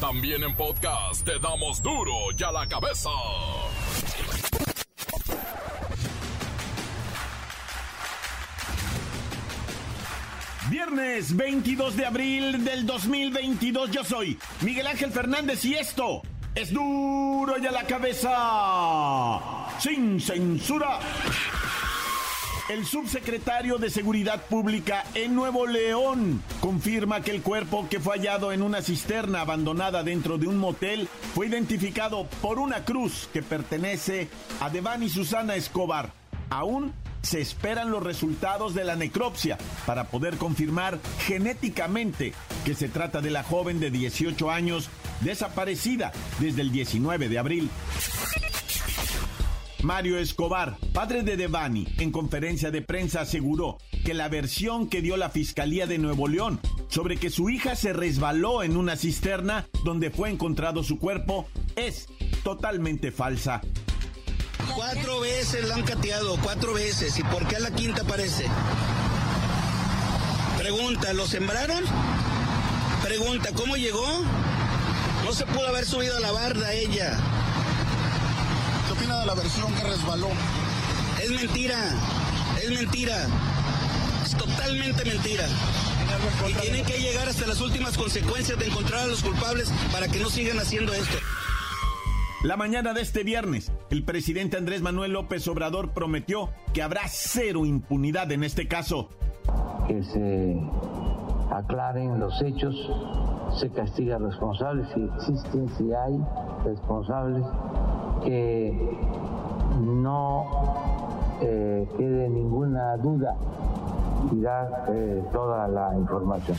También en podcast te damos duro y a la cabeza. Viernes 22 de abril del 2022 yo soy Miguel Ángel Fernández y esto es duro y a la cabeza. Sin censura. El subsecretario de Seguridad Pública en Nuevo León confirma que el cuerpo que fue hallado en una cisterna abandonada dentro de un motel fue identificado por una cruz que pertenece a Devani Susana Escobar. Aún se esperan los resultados de la necropsia para poder confirmar genéticamente que se trata de la joven de 18 años desaparecida desde el 19 de abril. Mario Escobar, padre de Devani, en conferencia de prensa aseguró que la versión que dio la Fiscalía de Nuevo León sobre que su hija se resbaló en una cisterna donde fue encontrado su cuerpo es totalmente falsa. Cuatro veces la han cateado, cuatro veces. ¿Y por qué a la quinta aparece? Pregunta, ¿lo sembraron? Pregunta, ¿cómo llegó? No se pudo haber subido a la barda ella. ¿Qué opina de la versión que resbaló? Es mentira, es mentira. Es totalmente mentira. Y tienen que llegar hasta las últimas consecuencias de encontrar a los culpables para que no sigan haciendo esto. La mañana de este viernes, el presidente Andrés Manuel López Obrador prometió que habrá cero impunidad en este caso. Que se aclaren los hechos, se castiga a responsables si existen, si hay responsables, que no eh, quede ninguna duda y dar eh, toda la información.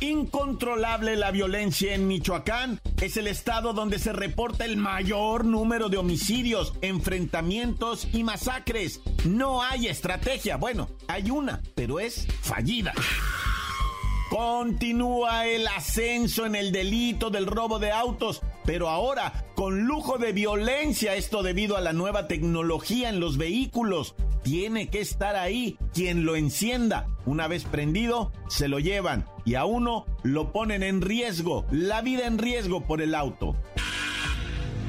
Incontrolable la violencia en Michoacán. Es el estado donde se reporta el mayor número de homicidios, enfrentamientos y masacres. No hay estrategia. Bueno, hay una, pero es fallida. Continúa el ascenso en el delito del robo de autos, pero ahora con lujo de violencia, esto debido a la nueva tecnología en los vehículos. Tiene que estar ahí quien lo encienda. Una vez prendido, se lo llevan y a uno lo ponen en riesgo, la vida en riesgo por el auto.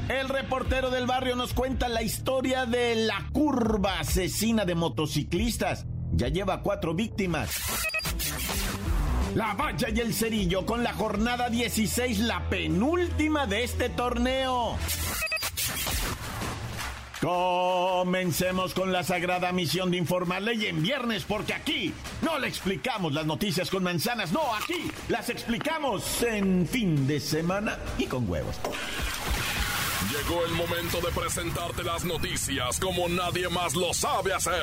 El reportero del barrio nos cuenta la historia de la curva asesina de motociclistas. Ya lleva cuatro víctimas. La valla y el cerillo con la jornada 16, la penúltima de este torneo. Comencemos con la sagrada misión de informarle y en viernes, porque aquí no le explicamos las noticias con manzanas, no, aquí las explicamos en fin de semana y con huevos. Llegó el momento de presentarte las noticias como nadie más lo sabe hacer.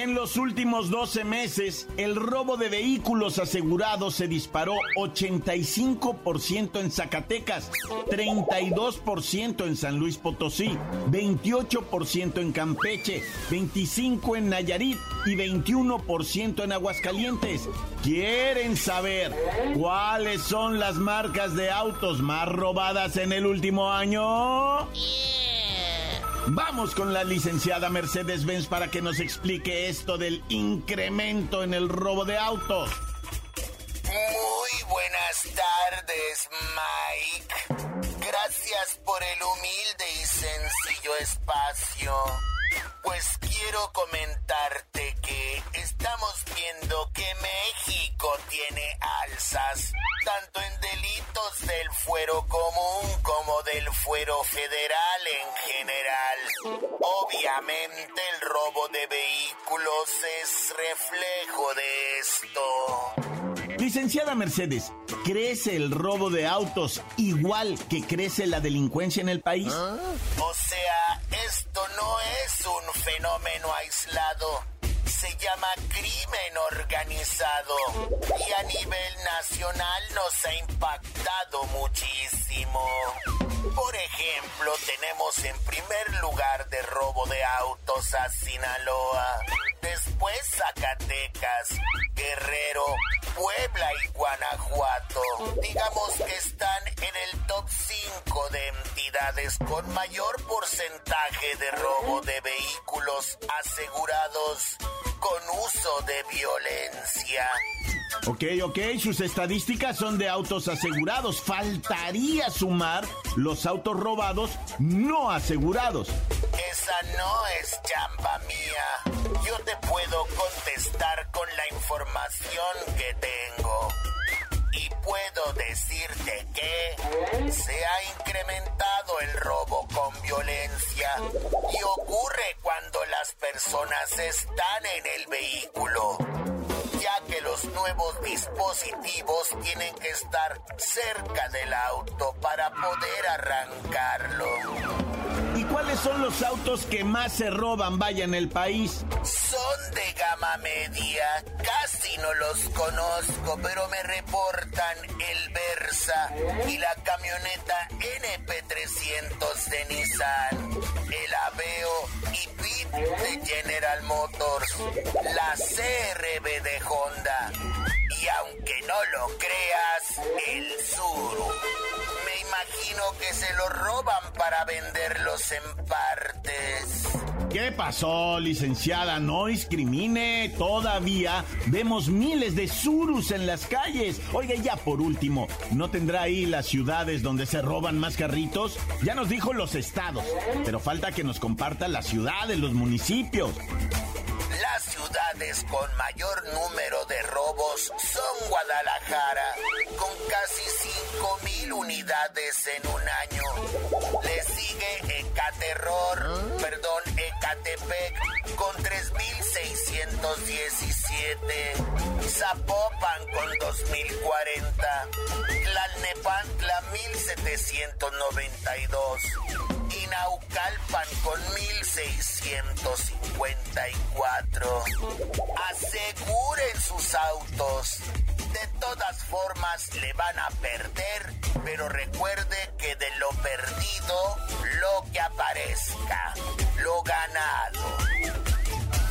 En los últimos 12 meses, el robo de vehículos asegurados se disparó 85% en Zacatecas, 32% en San Luis Potosí, 28% en Campeche, 25% en Nayarit y 21% en Aguascalientes. ¿Quieren saber cuáles son las marcas de autos más robadas en el último año? Vamos con la licenciada Mercedes Benz para que nos explique esto del incremento en el robo de autos. Muy buenas tardes, Mike. Gracias por el humilde y sencillo espacio. Pues quiero comentarte que estamos viendo que México tiene alzas, tanto en delitos del fuero común como del fuero federal en general. Obviamente el robo de vehículos es reflejo de esto. Licenciada Mercedes, ¿crece el robo de autos igual que crece la delincuencia en el país? O sea, fenómeno aislado. Se llama crimen organizado y a nivel nacional nos ha impactado muchísimo. Por ejemplo, tenemos en primer lugar de robo de autos a Sinaloa, después Zacatecas, Guerrero, Puebla y Guanajuato. Digamos que están en el top 5 de entidades con mayor porcentaje de robo de vehículos asegurados con uso de violencia. Ok, ok, sus estadísticas son de autos asegurados. Faltaría sumar los autos robados no asegurados. Esa no es chamba mía. Yo te puedo contestar con la información que tengo. Puedo decirte que se ha incrementado el robo con violencia y ocurre cuando las personas están en el vehículo ya que los nuevos dispositivos tienen que estar cerca del auto para poder arrancarlo. ¿Y cuáles son los autos que más se roban, vaya, en el país? Son de gama media, casi no los conozco, pero me reportan el Versa y la camioneta NP300 de Nissan, el Aveo y Pit de General Motors, la CRB de Honda y aunque no lo creas, el Sur imagino que se lo roban para venderlos en partes. ¿Qué pasó, licenciada? No discrimine. Todavía vemos miles de surus en las calles. Oiga, ya por último, ¿no tendrá ahí las ciudades donde se roban más carritos? Ya nos dijo los estados, pero falta que nos comparta las ciudades, los municipios. Las ciudades con mayor número de robos son Guadalajara, con casi 5 en un año. Le sigue Ecaterror, perdón, Ecatepec, con 3.617. Zapopan con 2.040. Tlalnepantla 1.792 y Naucalpan con 1654. Aseguren sus autos. De todas formas le van a perder, pero recuerde que de lo perdido, lo que aparezca, lo ganado.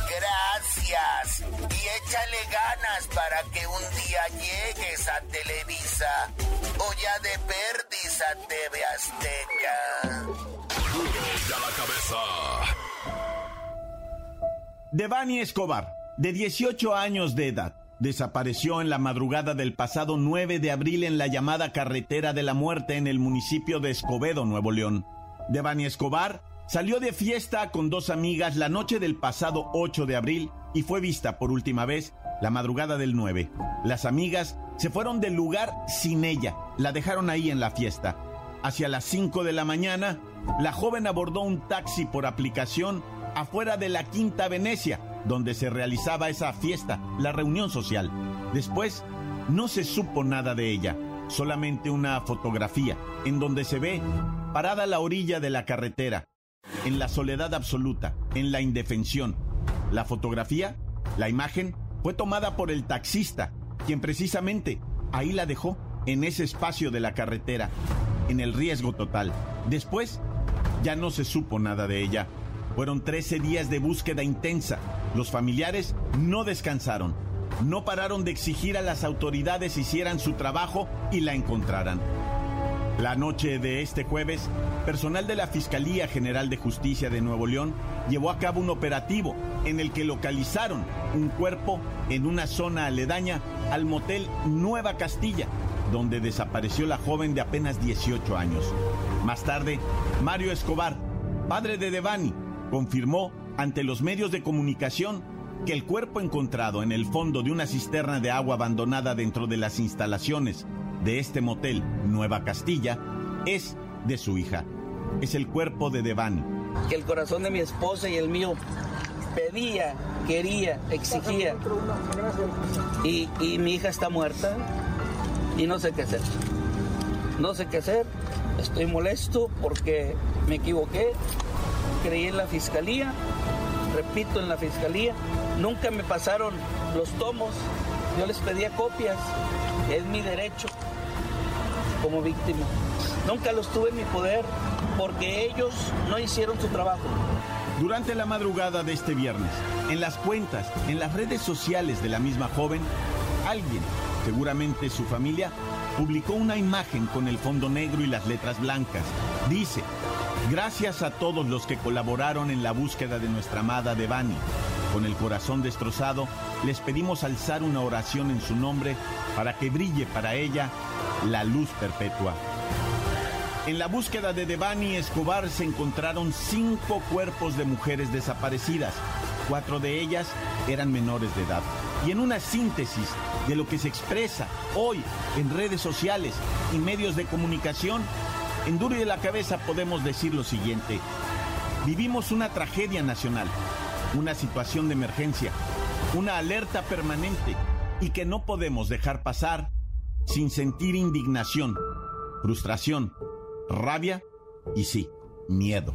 Gracias y échale ganas para que un día llegues a Televisa o ya de perdiz a TV Azteca la cabeza. Devani Escobar, de 18 años de edad, desapareció en la madrugada del pasado 9 de abril en la llamada Carretera de la Muerte en el municipio de Escobedo, Nuevo León. Devani Escobar salió de fiesta con dos amigas la noche del pasado 8 de abril y fue vista por última vez la madrugada del 9. Las amigas se fueron del lugar sin ella, la dejaron ahí en la fiesta. Hacia las 5 de la mañana, la joven abordó un taxi por aplicación afuera de la Quinta Venecia, donde se realizaba esa fiesta, la reunión social. Después, no se supo nada de ella, solamente una fotografía, en donde se ve parada a la orilla de la carretera, en la soledad absoluta, en la indefensión. La fotografía, la imagen, fue tomada por el taxista, quien precisamente ahí la dejó, en ese espacio de la carretera, en el riesgo total. Después, ya no se supo nada de ella. Fueron 13 días de búsqueda intensa. Los familiares no descansaron. No pararon de exigir a las autoridades hicieran su trabajo y la encontraran. La noche de este jueves, personal de la Fiscalía General de Justicia de Nuevo León llevó a cabo un operativo en el que localizaron un cuerpo en una zona aledaña al motel Nueva Castilla, donde desapareció la joven de apenas 18 años. Más tarde, Mario Escobar, padre de Devani, confirmó ante los medios de comunicación que el cuerpo encontrado en el fondo de una cisterna de agua abandonada dentro de las instalaciones de este motel Nueva Castilla es de su hija. Es el cuerpo de Devani. Que el corazón de mi esposa y el mío pedía, quería, exigía. Y, y mi hija está muerta y no sé qué hacer. No sé qué hacer, estoy molesto porque me equivoqué, creí en la fiscalía, repito en la fiscalía, nunca me pasaron los tomos, yo les pedía copias, es mi derecho como víctima. Nunca los tuve en mi poder porque ellos no hicieron su trabajo. Durante la madrugada de este viernes, en las cuentas, en las redes sociales de la misma joven, alguien, seguramente su familia, publicó una imagen con el fondo negro y las letras blancas. Dice, gracias a todos los que colaboraron en la búsqueda de nuestra amada Devani. Con el corazón destrozado, les pedimos alzar una oración en su nombre para que brille para ella la luz perpetua. En la búsqueda de Devani Escobar se encontraron cinco cuerpos de mujeres desaparecidas. Cuatro de ellas eran menores de edad. Y en una síntesis de lo que se expresa hoy en redes sociales y medios de comunicación, en Duro y de la Cabeza podemos decir lo siguiente. Vivimos una tragedia nacional, una situación de emergencia, una alerta permanente y que no podemos dejar pasar sin sentir indignación, frustración, rabia y sí, miedo.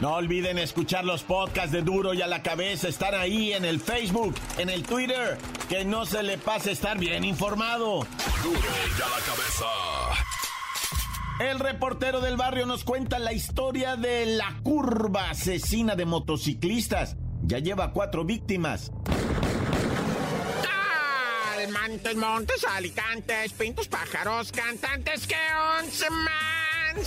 No olviden escuchar los podcasts de Duro y a la cabeza. Están ahí en el Facebook, en el Twitter. Que no se le pase estar bien informado. Duro y a la cabeza. El reportero del barrio nos cuenta la historia de la curva asesina de motociclistas. Ya lleva cuatro víctimas. Montes, montes, alicantes, pintos, pájaros, cantantes, que once man.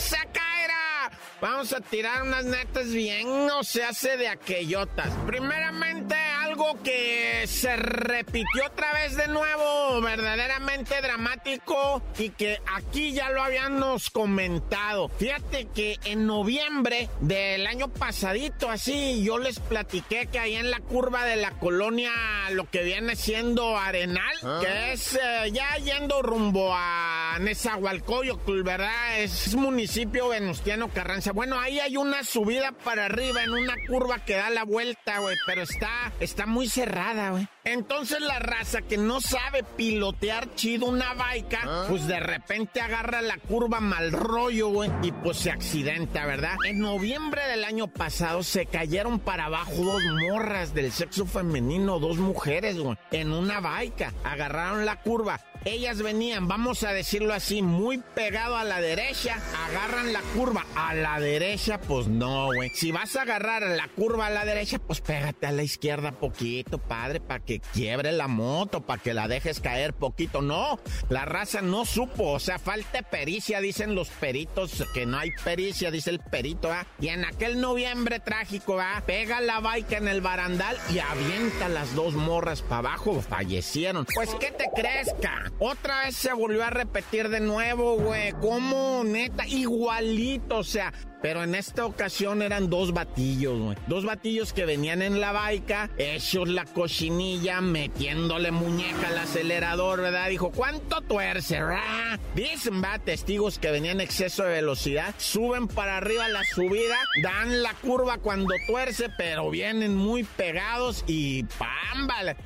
Vamos a tirar unas netas bien, no se hace de aquellotas. Primeramente, algo que se repitió otra vez de nuevo, verdaderamente dramático y que aquí ya lo habíamos comentado. Fíjate que en noviembre del año pasadito, así, yo les platiqué que ahí en la curva de la colonia, lo que viene siendo Arenal, que es eh, ya yendo rumbo a Nezahualcóyotl, ¿verdad? Es municipio venustiano Carranza. Bueno, ahí hay una subida para arriba en una curva que da la vuelta, güey, pero está, está muy cerrada, güey. Entonces la raza que no sabe pilotear chido una baica, pues de repente agarra la curva mal rollo, güey, y pues se accidenta, ¿verdad? En noviembre del año pasado se cayeron para abajo dos morras del sexo femenino, dos mujeres, güey, en una baica. Agarraron la curva. Ellas venían, vamos a decirlo así, muy pegado a la derecha, agarran la curva a la derecha, pues no, güey. Si vas a agarrar la curva a la derecha, pues pégate a la izquierda poquito, padre, para que quiebre la moto, para que la dejes caer poquito. No, la raza no supo, o sea, falta pericia, dicen los peritos, que no hay pericia, dice el perito, ¿ah? Y en aquel noviembre trágico, ¿ah? Pega la baica en el barandal y avienta las dos morras para abajo, fallecieron. Pues, ¿qué te crees, ca? Otra vez se volvió a repetir de nuevo, güey. ¿Cómo, neta? Igualito, o sea, pero en esta ocasión eran dos batillos, güey. Dos batillos que venían en la baica, hechos la cochinilla, metiéndole muñeca al acelerador, ¿verdad? Dijo, ¿cuánto tuerce, ¿verdad? Dicen, va, testigos que venían en exceso de velocidad, suben para arriba la subida, dan la curva cuando tuerce, pero vienen muy pegados y ¡pámbala!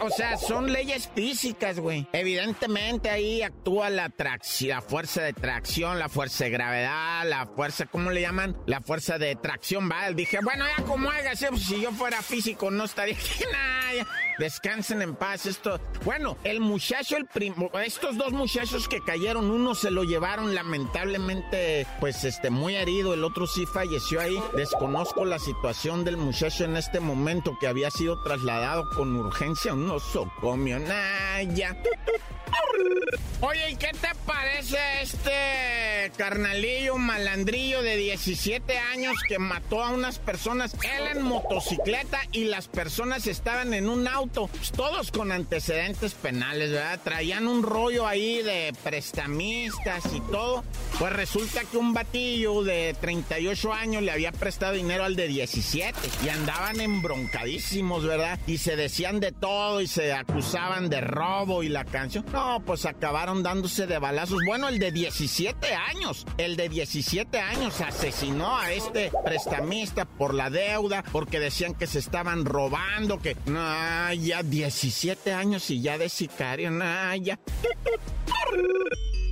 O sea, son leyes físicas, güey. Evidentemente ahí actúa la la fuerza de tracción, la fuerza de gravedad, la fuerza, ¿cómo le llaman? La fuerza de tracción, ¿vale? Dije, bueno, ya como haga, pues, si yo fuera físico no estaría aquí, descansen en paz. Esto, bueno, el muchacho, el primo, estos dos muchachos que cayeron, uno se lo llevaron lamentablemente, pues este, muy herido, el otro sí falleció ahí. Desconozco la situación del muchacho en este momento que había sido trasladado con urgencia a un nosocomio. Nah, ya. Oye, ¿y qué te parece este carnalillo malandrillo de 17 años que mató a unas personas? Él en motocicleta y las personas estaban en un auto, pues, todos con antecedentes penales, ¿verdad? Traían un rollo ahí de prestamistas y todo. Pues resulta que un batillo de 38 años le había prestado dinero al de 17 y andaban embroncadísimos, ¿verdad? Y se decían de todo y se acusaban de robo y la canción. No, pues acabaron dándose de balazos. Bueno, el de 17 años, el de 17 años asesinó a este prestamista por la deuda, porque decían que se estaban robando, que no, ya 17 años y ya de sicario, no, ya.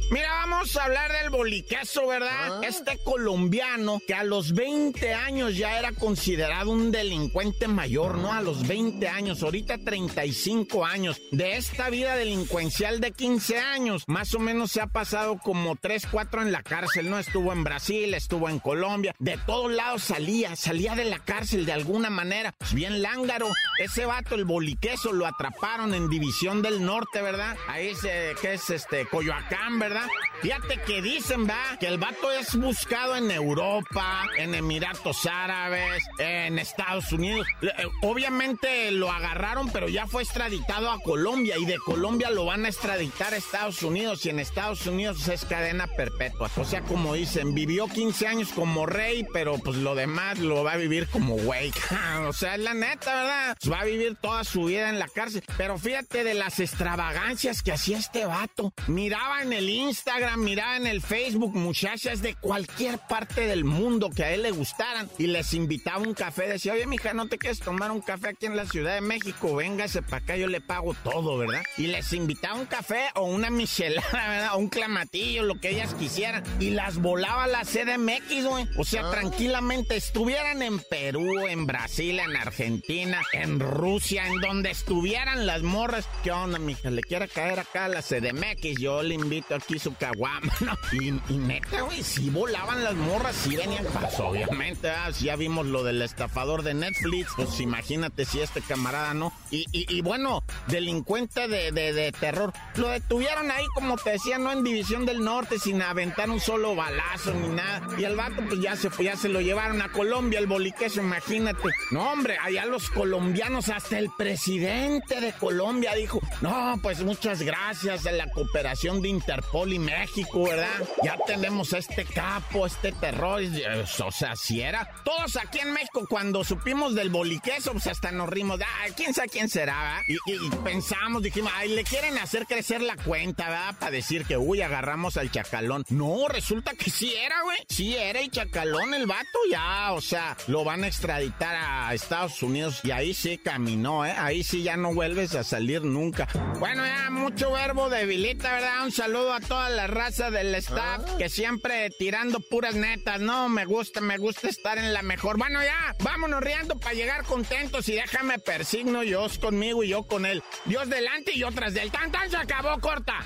Mira, vamos a hablar del boliqueso, ¿verdad? Ah. Este colombiano que a los 20 años ya era considerado un delincuente mayor, ¿no? A los 20 años, ahorita 35 años. De esta vida delincuencial de 15 años, más o menos se ha pasado como 3, 4 en la cárcel, ¿no? Estuvo en Brasil, estuvo en Colombia, de todos lados salía, salía de la cárcel de alguna manera. Pues bien lángaro. Ese vato, el boliqueso, lo atraparon en División del Norte, ¿verdad? Ahí se, que es este, Coyoacán, ¿verdad? ¿verdad? Fíjate que dicen, va, que el vato es buscado en Europa, en Emiratos Árabes, en Estados Unidos. Eh, Obviamente lo agarraron, pero ya fue extraditado a Colombia y de Colombia lo van a extraditar a Estados Unidos y en Estados Unidos es cadena perpetua. O sea, como dicen, vivió 15 años como rey, pero pues lo demás lo va a vivir como güey. o sea, es la neta, ¿verdad? Pues va a vivir toda su vida en la cárcel. Pero fíjate de las extravagancias que hacía este vato. Miraba en el Instagram, miraba en el Facebook muchachas de cualquier parte del mundo que a él le gustaran y les invitaba un café. Decía, oye, mija, ¿no te quieres tomar un café aquí en la Ciudad de México? Véngase para acá, yo le pago todo, ¿verdad? Y les invitaba un café o una michelada, ¿verdad? O un clamatillo, lo que ellas quisieran. Y las volaba a la CDMX, güey. O sea, tranquilamente estuvieran en Perú, en Brasil, en Argentina, en Rusia, en donde estuvieran las morras. ¿Qué onda, mija? ¿Le quiere caer acá a la CDMX? Yo le invito aquí su caguama, ¿no? Y, y neta, güey, sí volaban las morras, sí venían. Pues obviamente, ah, si ya vimos lo del estafador de Netflix, pues imagínate si este camarada no. Y, y- y bueno, delincuente de, de- de terror. Lo detuvieron ahí, como te decía, no en División del Norte, sin aventar un solo balazo ni nada. Y el vato, pues ya se fue, ya se lo llevaron a Colombia, el boliqueso, imagínate. No, hombre, allá los colombianos, hasta el presidente de Colombia dijo, no, pues muchas gracias a la cooperación de Interpol y México, ¿verdad? Ya tenemos este capo, este terror. eh, O sea, si era. Todos aquí en México, cuando supimos del boliqueso, pues hasta nos rimos. Ah, quién sabe quién será. Y, y- pensamos, dijimos, ay, le quieren hacer crecer la cuenta, ¿verdad? Para decir que, uy, agarramos al chacalón. No, resulta que sí era, güey. Sí era el chacalón, el vato, ya. O sea, lo van a extraditar a Estados Unidos y ahí sí caminó, ¿eh? Ahí sí ya no vuelves a salir nunca. Bueno, ya mucho verbo debilita, ¿verdad? Un saludo a toda la raza del staff que siempre tirando puras netas, ¿no? Me gusta, me gusta estar en la mejor. Bueno, ya, vámonos riendo para llegar contentos y déjame persigno Dios conmigo y yo con él. Dios delante y yo tras del tan tan se acabó corta.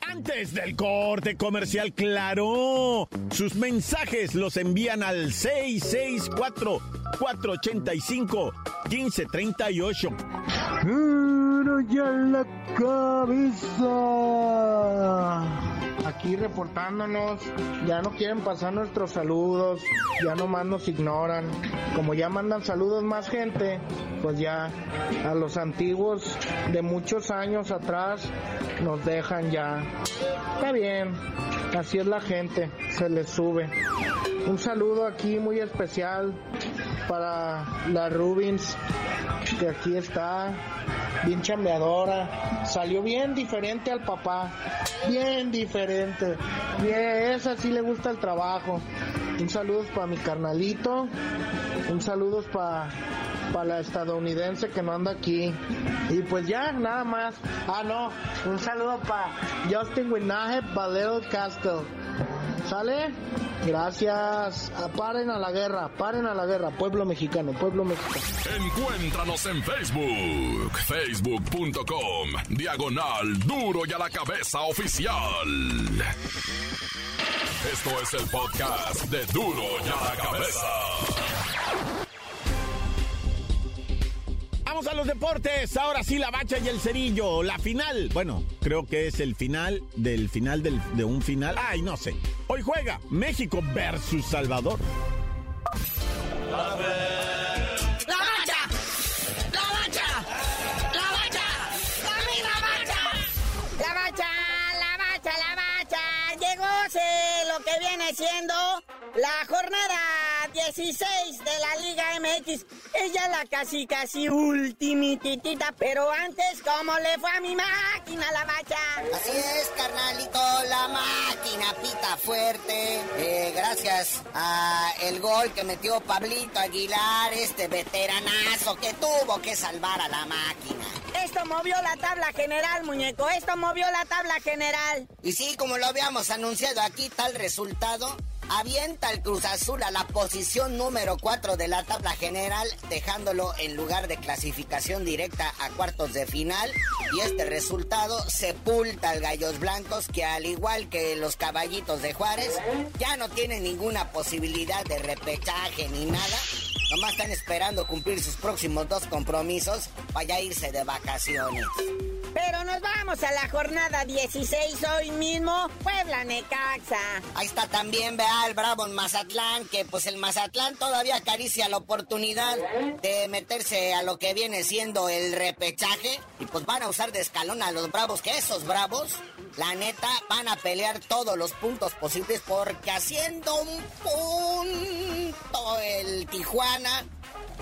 Antes del corte comercial, claro. Sus mensajes los envían al 664-485-1538. Ya la cabeza. Aquí reportándonos, ya no quieren pasar nuestros saludos, ya nomás nos ignoran. Como ya mandan saludos más gente, pues ya a los antiguos de muchos años atrás nos dejan ya. Está bien, así es la gente, se les sube. Un saludo aquí muy especial para la Rubins, que aquí está, bien chambeadora. Salió bien diferente al papá, bien diferente. Bien, esa sí le gusta el trabajo. Un saludo para mi carnalito, un saludo para la estadounidense que no anda aquí. Y pues ya, nada más. Ah, no, un saludo para Justin Winaje, para Little Castle. ¿Sale? Gracias. Ah, paren a la guerra, paren a la guerra. Pueblo mexicano, pueblo mexicano. Encuéntranos en Facebook, facebook.com, diagonal duro y a la cabeza oficial. Esto es el podcast de duro y a la cabeza. Vamos a los deportes. Ahora sí, la bacha y el cerillo. La final. Bueno, creo que es el final del final del- de un final. Ay, no sé. Hoy juega México versus Salvador. ¡La bacha! ¡La bacha! ¡La bacha! ¡La bacha! La bacha, la bacha, la bacha. Llegóse lo que viene siendo la jornada 16 de la Liga MX. Ella la casi, casi ultimititita. Pero antes, ¿cómo le fue a mi máquina, la bacha? Así es, carnalito, la máquina pita fuerte. Eh, gracias a el gol que metió Pablito Aguilar, este veteranazo que tuvo que salvar a la máquina. Esto movió la tabla general, muñeco. Esto movió la tabla general. Y sí, como lo habíamos anunciado aquí, tal resultado avienta el Cruz Azul a la posición número 4 de la tabla general, dejándolo en lugar de clasificación directa a cuartos de final. Y este resultado sepulta al Gallos Blancos, que al igual que los caballitos de Juárez, ya no tienen ninguna posibilidad de repechaje ni nada. Nomás están esperando cumplir sus próximos dos compromisos para irse de vacaciones. Pero nos vamos a la jornada 16 hoy mismo, Puebla Necaxa. Ahí está también, vea, el Bravo en Mazatlán, que pues el Mazatlán todavía acaricia la oportunidad de meterse a lo que viene siendo el repechaje. Y pues van a usar de escalón a los Bravos, que esos Bravos, la neta, van a pelear todos los puntos posibles porque haciendo un punto el Tijuana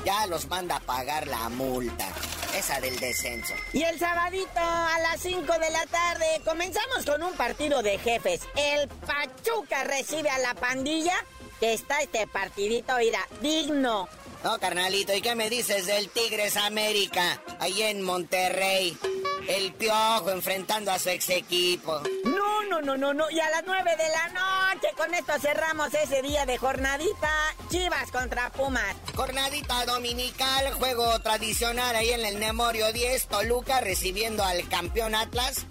ya los manda a pagar la multa. Esa del descenso. Y el sabadito a las 5 de la tarde comenzamos con un partido de jefes. El Pachuca recibe a la pandilla. Que está este partidito, mira, digno. No, carnalito, ¿y qué me dices del Tigres América? Ahí en Monterrey. El piojo enfrentando a su ex equipo. No, no, no, no, no. Y a las 9 de la noche, con esto cerramos ese día de jornadita. Chivas contra Pumas. Jornadita dominical, juego tradicional ahí en el Memorio 10. Toluca recibiendo al campeón Atlas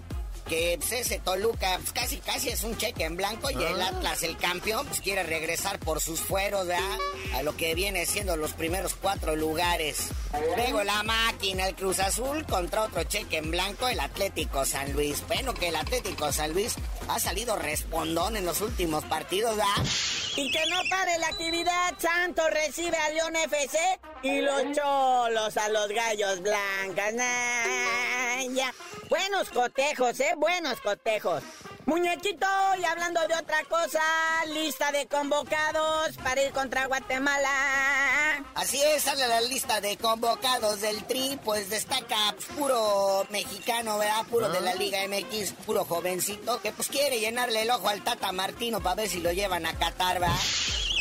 que pues, ese Toluca pues, casi casi es un cheque en blanco y el Atlas, el campeón, pues quiere regresar por sus fueros, ¿verdad? A lo que viene siendo los primeros cuatro lugares. Luego la máquina, el Cruz Azul contra otro cheque en blanco, el Atlético San Luis. Bueno, que el Atlético San Luis ha salido respondón en los últimos partidos, ¿verdad? Y que no pare la actividad, Santos recibe a León FC y los cholos a los gallos blancas. Nah, ya. Buenos cotejos, ¿eh? Buenos cotejos. Muñequito, y hablando de otra cosa, lista de convocados para ir contra Guatemala. Así es, sale la lista de convocados del Tri, pues destaca pues, puro mexicano, ¿verdad? Puro de la Liga MX, puro jovencito, que pues quiere llenarle el ojo al Tata Martino para ver si lo llevan a Qatar, ¿verdad?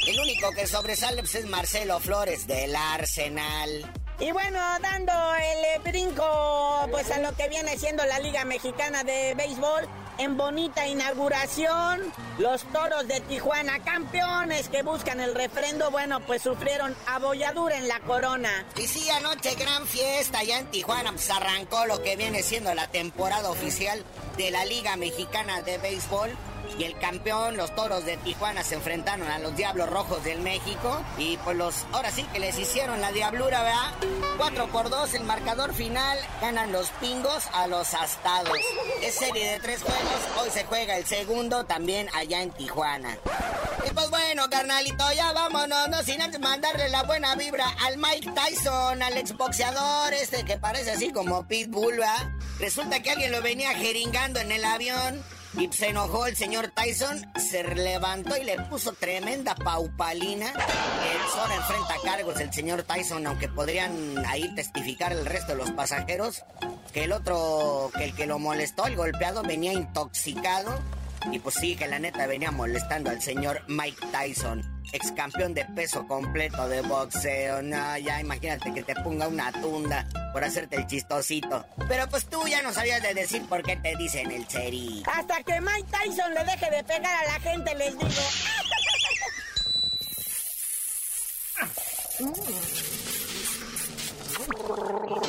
El único que sobresale pues, es Marcelo Flores del Arsenal. Y bueno, dando el brinco pues a lo que viene siendo la Liga Mexicana de Béisbol, en bonita inauguración, los toros de Tijuana, campeones que buscan el refrendo, bueno, pues sufrieron abolladura en la corona. Y sí, anoche gran fiesta allá en Tijuana, pues arrancó lo que viene siendo la temporada oficial de la Liga Mexicana de Béisbol. Y el campeón, los toros de Tijuana, se enfrentaron a los Diablos Rojos del México. Y pues los, ahora sí que les hicieron la diablura, ¿verdad? 4 por 2, el marcador final. Ganan los pingos a los astados. Es serie de tres juegos. Hoy se juega el segundo también allá en Tijuana. Y pues bueno, carnalito, ya vámonos, no sin antes mandarle la buena vibra al Mike Tyson, al exboxeador este que parece así como Pitbull, ¿verdad? Resulta que alguien lo venía jeringando en el avión. Y se enojó el señor Tyson, se levantó y le puso tremenda paupalina. El ahora enfrenta cargos el señor Tyson, aunque podrían ahí testificar el resto de los pasajeros que el otro, que el que lo molestó, el golpeado, venía intoxicado. Y pues sí, que la neta venía molestando al señor Mike Tyson, ex campeón de peso completo de boxeo. No, ya imagínate que te ponga una tunda por hacerte el chistosito. Pero pues tú ya no sabías de decir por qué te dicen el cheri. Hasta que Mike Tyson le deje de pegar a la gente, les digo.